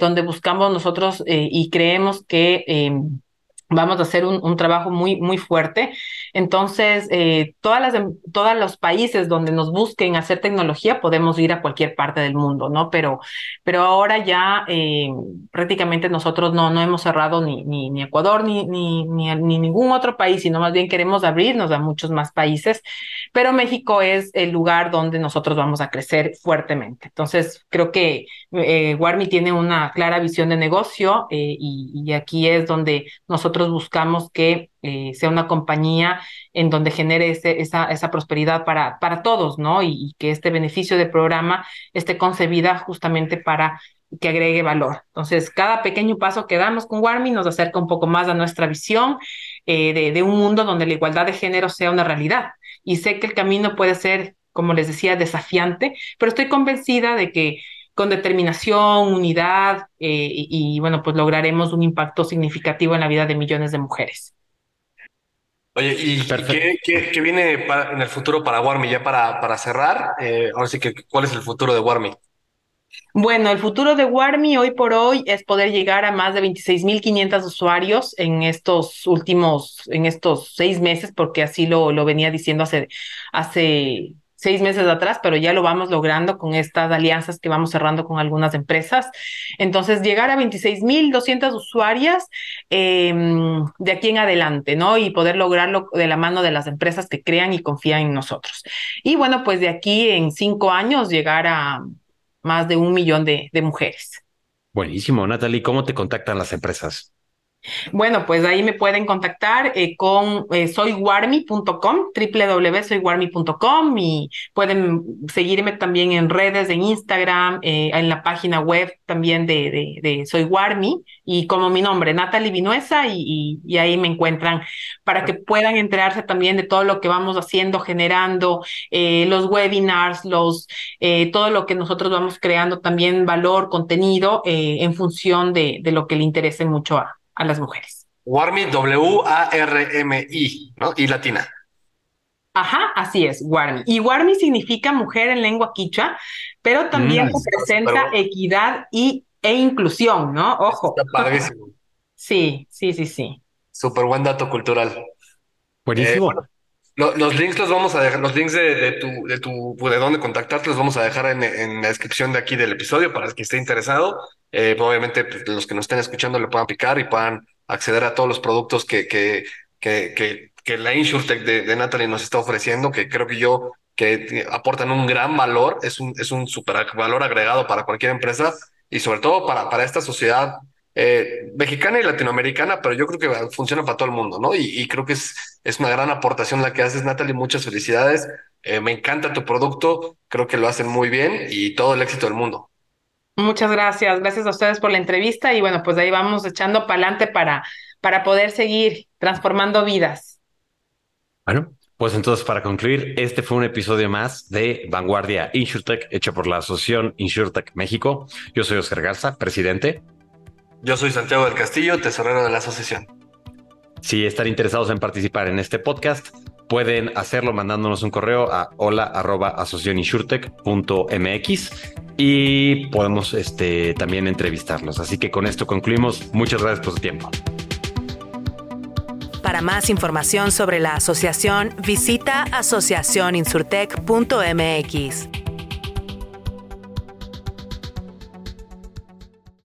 [SPEAKER 4] donde buscamos nosotros y creemos que em, vamos a hacer un, un, trabajo muy, muy fuerte. Entonces, eh, todas las, todos los países donde nos busquen hacer tecnología, podemos ir a cualquier parte del mundo, ¿no? Pero, pero ahora ya eh, prácticamente nosotros no, no hemos cerrado ni, ni, ni Ecuador ni, ni, ni, ni, ningún otro país, sino más bien queremos abrirnos a muchos más países. Pero México es el lugar donde nosotros vamos a crecer fuertemente. Entonces, creo que eh, Warmi tiene una clara visión de negocio eh, y, y aquí es donde nosotros buscamos que eh, sea una compañía en donde genere esa, prosperidad para, todos, ¿no? Y, que este beneficio del programa esté concebida justamente para que agregue valor. Entonces, cada pequeño paso que damos con Warmi nos acerca un poco más a nuestra visión eh, de, de un mundo donde la igualdad de género sea una realidad. Y sé que el camino puede ser, como les decía, desafiante, pero estoy convencida de que con determinación, unidad eh, y, y, bueno, pues lograremos un impacto significativo en la vida de millones de mujeres.
[SPEAKER 3] Oye, ¿y qué, qué, qué, viene para, en el futuro para Warmi? Ya para, para cerrar, eh, ahora sí que, ¿cuál es el futuro de Warmi?
[SPEAKER 4] Bueno, el futuro de Warmi hoy por hoy es poder llegar a más de 26.500 usuarios en estos últimos, en estos seis meses, porque así lo, lo venía diciendo hace, hace seis meses atrás, pero ya lo vamos logrando con estas alianzas que vamos cerrando con algunas empresas. Entonces, llegar a 26.200 usuarias eh, de aquí en adelante, ¿no? Y poder lograrlo de la mano de las empresas que crean y confían en nosotros. Y bueno, pues de aquí en cinco años llegar a más de un millón de, de mujeres.
[SPEAKER 2] Buenísimo, Natalie. ¿Cómo te contactan las empresas?
[SPEAKER 4] Bueno, pues ahí me pueden contactar eh, con eh, soywarmi.com, y pueden seguirme también en redes, en Instagram, eh, en la página web también de, de, Soy Warmi y como mi nombre, Natalie Vinuesa y, ahí me encuentran para que puedan enterarse también de todo lo que vamos haciendo, generando eh, los webinars, los, todo lo que nosotros vamos creando también valor, contenido en función de, de lo que le interese mucho a, a las mujeres.
[SPEAKER 3] Warmi, W-A-R-M-I, ¿no? Y latina.
[SPEAKER 4] Ajá, así es, Warmi. Y Warmi significa mujer en lengua quichua, pero también mm, representa pero... equidad y, e inclusión, ¿no? Ojo.
[SPEAKER 3] Está padrísimo.
[SPEAKER 4] Sí, sí, sí, sí.
[SPEAKER 3] Súper buen dato cultural.
[SPEAKER 2] Buenísimo. Eh, bueno,
[SPEAKER 3] los links los vamos a dejar, los links de, tu, de tu, de dónde contactarte los vamos a dejar en, la descripción de aquí del episodio para el que esté interesado. Eh, obviamente, pues, los que nos estén escuchando le puedan picar y puedan acceder a todos los productos que, que, que, que, la InsurTech de, de Natalie nos está ofreciendo, que creo que yo que aportan un gran valor, es un, es un super valor agregado para cualquier empresa y sobre todo para, para esta sociedad eh, mexicana y latinoamericana, pero yo creo que funciona para todo el mundo, ¿no? Y, creo que es, es una gran aportación la que haces, Natalie. Muchas felicidades. Eh, me encanta tu producto, creo que lo hacen muy bien y todo el éxito del mundo.
[SPEAKER 4] Muchas gracias, gracias a ustedes por la entrevista y bueno, pues ahí vamos echando para adelante para, para poder seguir transformando vidas.
[SPEAKER 2] Bueno, pues entonces, para concluir, este fue un episodio más de Vanguardia InsurTech, hecho por la Asociación InsurTech México. Yo soy Oscar Garza, presidente.
[SPEAKER 3] Yo soy Santiago del Castillo, tesorero de la asociación.
[SPEAKER 2] Si están interesados en participar en este podcast, pueden hacerlo mandándonos un correo a hola y podemos este, también entrevistarlos. Así que con esto concluimos. Muchas gracias por su tiempo.
[SPEAKER 1] Para más información sobre la asociación, visita asociacioninsurtech.mx.